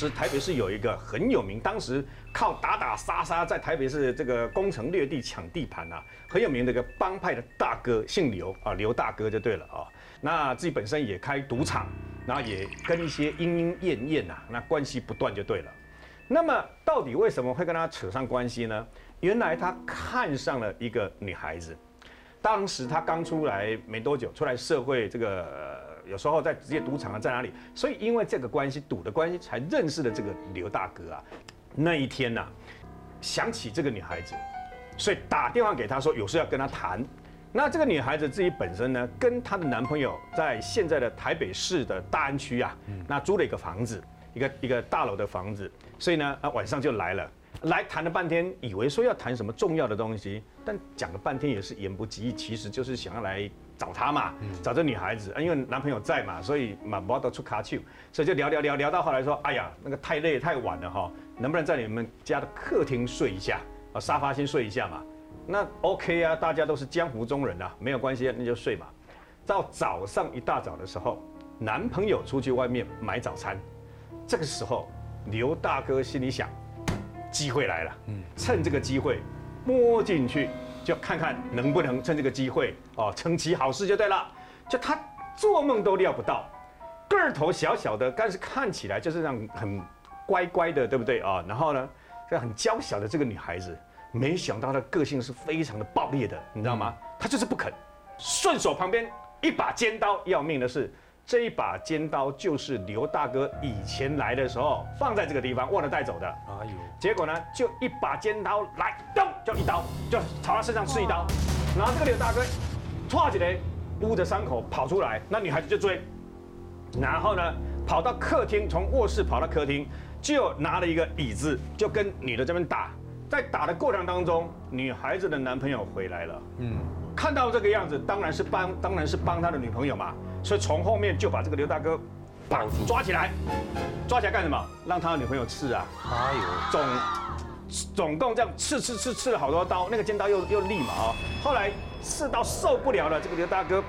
错，当时台北市有一个很有名，当时靠打打杀杀在台北市这个攻城略地抢地盘啊，很有名的一个帮派的大哥，姓刘啊，刘大哥就对了啊。那自己本身也开赌场，然后也跟一些莺莺燕燕呐，那关系不断就对了。那么到底为什么会跟他扯上关系呢？原来他看上了一个女孩子，当时他刚出来没多久，出来社会这个。有时候在职业赌场啊，在哪里？所以因为这个关系，赌的关系，才认识了这个刘大哥啊。那一天呢，想起这个女孩子，所以打电话给她说有事要跟她谈。那这个女孩子自己本身呢，跟她的男朋友在现在的台北市的大安区啊，那租了一个房子，一个一个大楼的房子。所以呢，啊晚上就来了，来谈了半天，以为说要谈什么重要的东西，但讲了半天也是言不及义，其实就是想要来。找她嘛，找这女孩子，因为男朋友在嘛，所以嘛不得出卡丘，所以就聊聊聊聊到后来说，哎呀，那个太累太晚了哈，能不能在你们家的客厅睡一下啊？沙发先睡一下嘛。那 OK 啊，大家都是江湖中人啊，没有关系，那就睡嘛。到早上一大早的时候，男朋友出去外面买早餐，这个时候刘大哥心里想，机会来了，嗯，趁这个机会摸进去。就看看能不能趁这个机会哦，成其好事就对了。就他做梦都料不到，个头小小的，但是看起来就是这样很乖乖的，对不对啊？然后呢，这很娇小的这个女孩子，没想到她个性是非常的暴烈的，你知道吗？她就是不肯，顺手旁边一把尖刀，要命的是。这一把尖刀就是刘大哥以前来的时候放在这个地方忘了带走的。哎呦！结果呢，就一把尖刀来，咚，就一刀，就朝他身上刺一刀。然后这个刘大哥，歘起来，捂着伤口跑出来，那女孩子就追。然后呢，跑到客厅，从卧室跑到客厅，就拿了一个椅子，就跟女的这边打。在打的过程当中，女孩子的男朋友回来了。嗯，看到这个样子，当然是帮，当然是帮他的女朋友嘛。所以从后面就把这个刘大哥绑抓起来，抓起来干什么？让他的女朋友刺啊！哎呦，总总共这样刺刺刺刺了好多刀，那个尖刀又又利嘛啊！后来刺到受不了了，这个刘大哥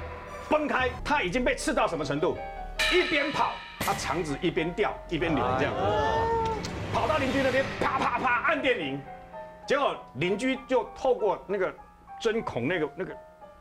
崩开，他已经被刺到什么程度？一边跑，他肠子一边掉一边流这样，跑到邻居那边啪啪啪按电铃，结果邻居就透过那个针孔那个那个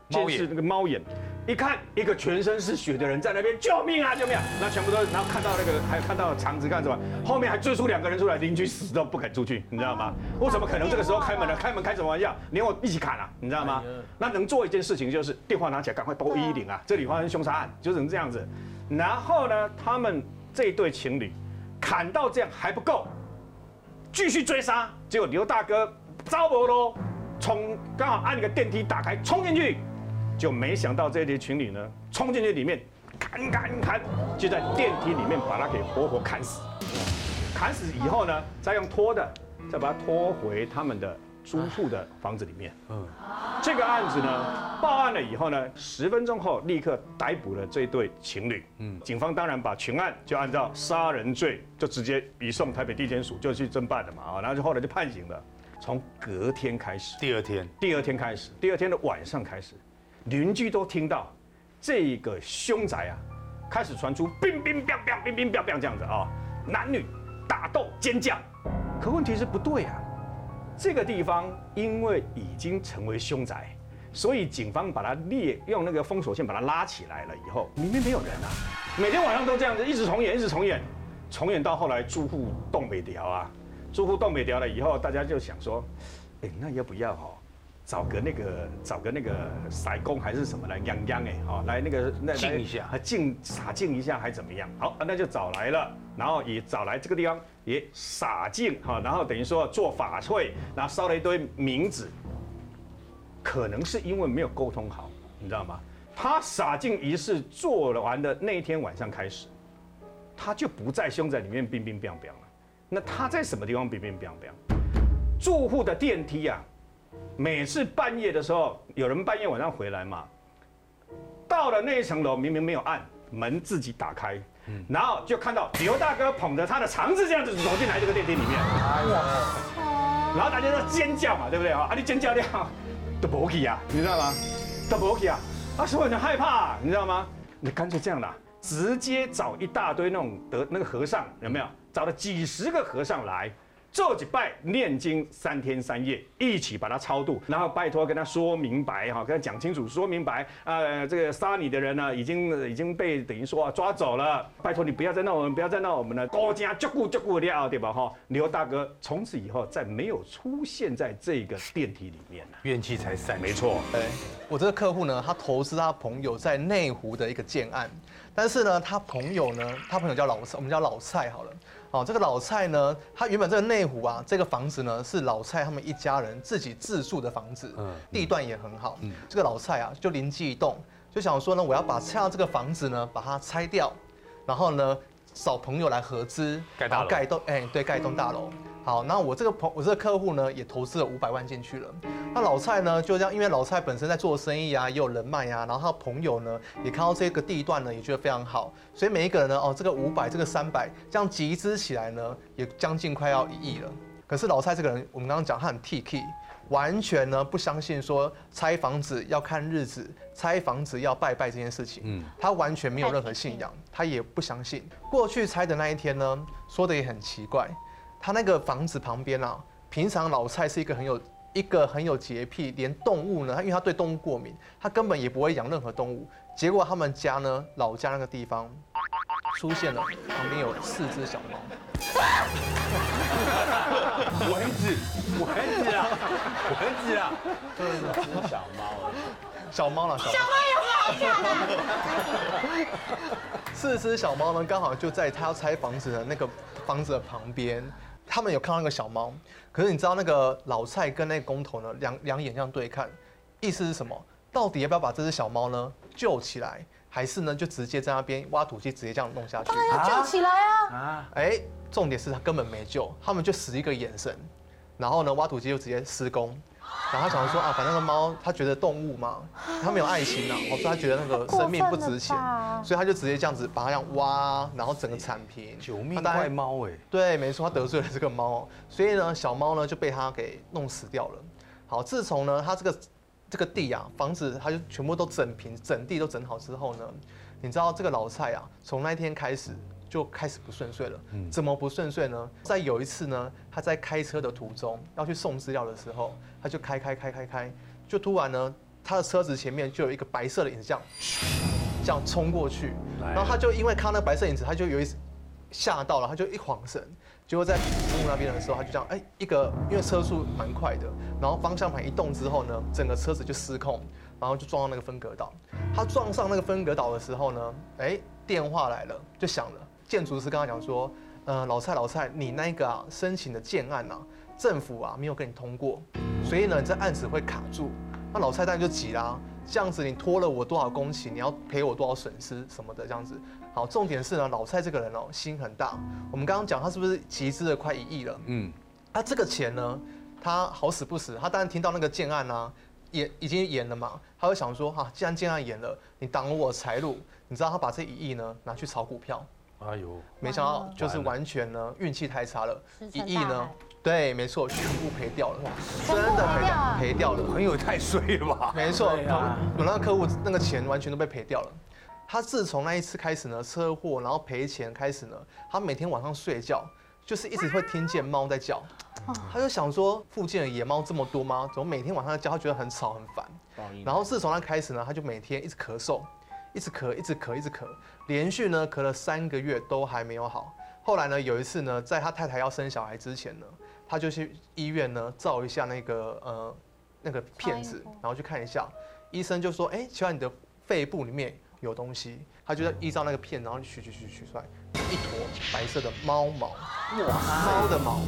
猫眼那个猫眼。一看一个全身是血的人在那边，救命啊！救命！那全部都，然后看到那个，还有看到肠子干什么？后面还追出两个人出来，邻居死都不肯出去，你知道吗？我怎么可能这个时候开门呢？开门开什么玩笑？连我一起砍啊，你知道吗？那能做一件事情就是电话拿起来，赶快拨一一零啊！这里发生凶杀案，就成这样子。然后呢，他们这一对情侣砍到这样还不够，继续追杀。结果刘大哥招不喽，冲刚好按一个电梯打开，冲进去。就没想到这对情侣呢，冲进去里面，砍砍砍，就在电梯里面把他给活活砍死。砍死以后呢，再用拖的，再把他拖回他们的租户的房子里面。嗯，这个案子呢，报案了以后呢，十分钟后立刻逮捕了这对情侣。嗯，警方当然把全案就按照杀人罪，就直接移送台北地检署就去侦办了嘛。啊，然后就后来就判刑了。从隔天开始，第二天，第二天开始，第二天的晚上开始。邻居都听到这个凶宅啊，开始传出乒乒乓乓、乒乒乓乓这样子啊，男女打斗、尖叫。可问题是不对啊，这个地方因为已经成为凶宅，所以警方把它列用那个封锁线把它拉起来了以后，里面没有人啊。每天晚上都这样子，一直重演，一直重演，重演到后来住户动北调啊，住户动北调了以后，大家就想说，哎，那要不要哈？找个那个找个那个筛工还是什么来养养哎，好来那个那静一下，静洒静一下还怎么样？好，那就找来了，然后也找来这个地方也洒净哈，然后等于说做法会，然后烧了一堆冥纸，可能是因为没有沟通好，你知道吗？他洒净仪式做了完的那一天晚上开始，他就不在凶宅里面冰冰冰冰了。那他在什么地方冰冰冰冰？住户的电梯啊。每次半夜的时候，有人半夜晚上回来嘛，到了那一层楼，明明没有按门，自己打开，然后就看到刘大哥捧着他的肠子这样子走进来这个电梯里面，哎呀，然后大家都尖叫嘛，对不对啊？啊，你尖叫的都不起啊，你知道吗？都不起啊，啊，所有人害怕，你知道吗？你干脆这样啦，直接找一大堆那种得那个和尚有没有？找了几十个和尚来。做几拜念经三天三夜，一起把他超度，然后拜托跟他说明白哈，跟他讲清楚，说明白。呃，这个杀你的人呢，已经已经被等于说啊抓走了，拜托你不要再闹我们，不要再闹我们了。高家照顾照顾掉，对吧？哈，刘大哥从此以后再没有出现在这个电梯里面了，怨气才散。没错，哎，我这个客户呢，他投资他朋友在内湖的一个建案，但是呢，他朋友呢，他朋友叫老我们叫老蔡好了。哦，这个老蔡呢，他原本这个内湖啊，这个房子呢是老蔡他们一家人自己自住的房子，嗯，地段也很好。嗯，这个老蔡啊，就灵机一动，就想说呢，我要把拆这个房子呢，把它拆掉，然后呢，找朋友来合资盖大楼，盖一栋，哎，对，盖一栋大楼。好，那我这个朋，我这个客户呢，也投资了五百万进去了。那老蔡呢，就这样，因为老蔡本身在做生意啊，也有人脉啊，然后他朋友呢，也看到这个地段呢，也觉得非常好，所以每一个人呢，哦，这个五百，这个三百，这样集资起来呢，也将近快要一亿了。可是老蔡这个人，我们刚刚讲他很 T K，完全呢不相信说拆房子要看日子，拆房子要拜拜这件事情，嗯，他完全没有任何信仰，他也不相信。过去拆的那一天呢，说的也很奇怪。他那个房子旁边啊，平常老蔡是一个很有一个很有洁癖，连动物呢，他因为他对动物过敏，他根本也不会养任何动物。结果他们家呢，老家那个地方出现了旁边有四只小猫。蚊子，蚊子啊，蚊子啊，对，是小猫，小猫了，小猫也好看啊。四只小猫呢，刚好就在他要拆房子的那个。房子的旁边，他们有看到一个小猫，可是你知道那个老蔡跟那个工头呢，两两眼这样对看，意思是什么？到底要不要把这只小猫呢救起来，还是呢就直接在那边挖土机直接这样弄下去？当然要救起来啊！啊，哎，重点是他根本没救，他们就使一个眼神，然后呢挖土机就直接施工。然后他想说啊，反正那个猫，他觉得动物嘛，他没有爱心呐，我说他觉得那个生命不值钱，所以他就直接这样子把它这样挖，然后整个铲平。救命怪猫哎，对，没错，他得罪了这个猫，所以呢，小猫呢就被他给弄死掉了。好，自从呢他这个这个地啊，房子他就全部都整平，整地都整好之后呢，你知道这个老蔡啊，从那天开始。就开始不顺遂了。嗯怎么不顺遂呢？在有一次呢，他在开车的途中要去送资料的时候，他就开开开开开，就突然呢，他的车子前面就有一个白色的影子这样，这样冲过去，然后他就因为看那个白色影子，他就有一吓到了，他就一晃神，结果在公路那边的时候，他就这样，哎，一个因为车速蛮快的，然后方向盘一动之后呢，整个车子就失控，然后就撞到那个分隔岛。他撞上那个分隔岛的时候呢，哎，电话来了，就响了。建筑师跟他讲说，呃，老蔡老蔡，你那个啊申请的建案啊，政府啊没有跟你通过，所以呢，这案子会卡住。那老蔡当然就急啦，这样子你拖了我多少工期，你要赔我多少损失什么的，这样子。好，重点是呢，老蔡这个人哦，心很大。我们刚刚讲他是不是集资了快一亿了？嗯，他这个钱呢，他好死不死，他当然听到那个建案啊，演已经演了嘛，他会想说，哈，既然建案演了，你挡了我财路，你知道他把这一亿呢拿去炒股票。哎呦，没想到就是完全呢运气太差了，一亿呢，对，没错，全部赔掉了，真的赔掉，赔掉了，朋友太衰了吧？没错，有那个客户那个钱完全都被赔掉了。他自从那一次开始呢，车祸然后赔钱开始呢，他每天晚上睡觉就是一直会听见猫在叫，他就想说附近的野猫这么多吗？怎么每天晚上叫？他觉得很吵很烦。然后自从他开始呢，他就每天一直咳嗽。一直咳，一直咳，一直咳，连续呢咳了三个月都还没有好。后来呢，有一次呢，在他太太要生小孩之前呢，他就去医院呢照一下那个呃那个片子，然后去看一下，医生就说：“哎，奇怪，你的肺部里面有东西。”他就在依照那个片，然后取取取取出来一坨白色的猫毛，哇，猫的毛。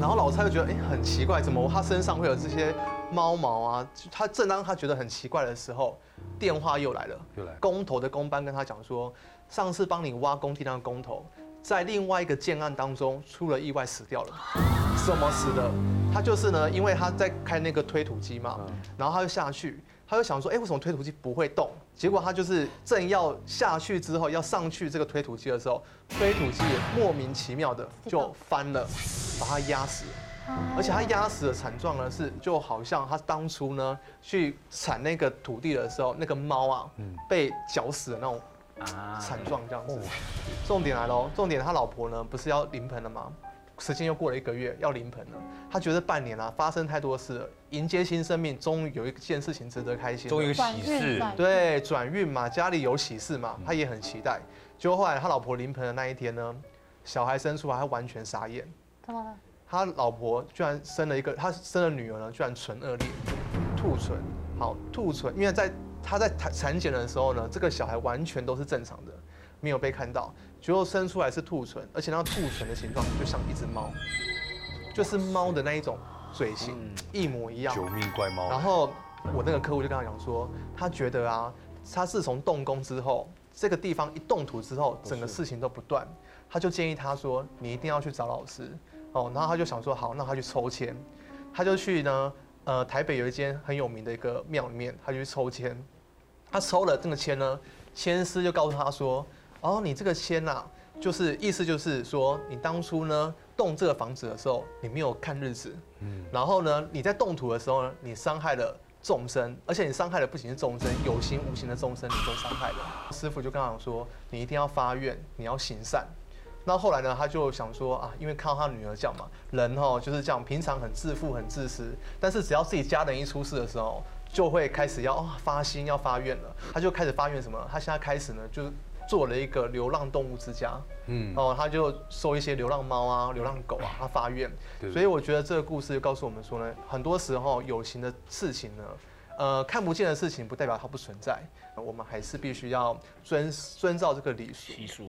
然后老蔡就觉得：“哎，很奇怪，怎么他身上会有这些猫毛啊？”他正当他觉得很奇怪的时候。电话又来了，又来。工头的工班跟他讲说，上次帮你挖工地那个工头，在另外一个建案当中出了意外死掉了。怎么死的？他就是呢，因为他在开那个推土机嘛，然后他就下去，他就想说，哎，为什么推土机不会动？结果他就是正要下去之后要上去这个推土机的时候，推土机莫名其妙的就翻了，把他压死。而且他压死的惨状呢，是就好像他当初呢去铲那个土地的时候，那个猫啊，被绞死的那种啊惨状这样子。重点来喽，重点他老婆呢不是要临盆了吗？时间又过了一个月，要临盆了。他觉得半年啊发生太多事了，迎接新生命，终于有一件事情值得开心。终于有喜事，对，转运嘛，家里有喜事嘛，他也很期待。结果后来他老婆临盆的那一天呢，小孩生出来，他完全傻眼。怎么了？他老婆居然生了一个，他生了女儿呢，居然唇腭裂，兔唇。好，兔唇，因为在他在产产检的时候呢，这个小孩完全都是正常的，没有被看到。结果生出来是兔唇，而且那兔唇的形状就像一只猫，就是猫的那一种嘴型，一模一样。九命怪猫。然后我那个客户就跟他讲说，他觉得啊，他自从动工之后，这个地方一动土之后，整个事情都不断。他就建议他说，你一定要去找老师哦。然后他就想说，好，那他去抽签，他就去呢，呃，台北有一间很有名的一个庙里面，他就去抽签。他抽了这个签呢，签师就告诉他说，哦，你这个签呐、就是意思就是说，你当初呢动这个房子的时候，你没有看日子，嗯然后呢，你在动土的时候呢，你伤害了众生，而且你伤害的不仅是众生，有形无形的众生你都伤害了。师傅就跟他讲说，你一定要发愿，你要行善。那后来呢，他就想说啊，因为看到他女儿这样嘛，人哦就是这样，平常很自负、很自私，但是只要自己家人一出事的时候，就会开始要、哦、发心、要发愿了。他就开始发愿什么？他现在开始呢，就是做了一个流浪动物之家。嗯，哦，他就收一些流浪猫啊、流浪狗啊，他发愿。所以我觉得这个故事就告诉我们说呢，很多时候有形的事情呢，呃，看不见的事情不代表它不存在，呃我们还是必须要遵遵照这个礼俗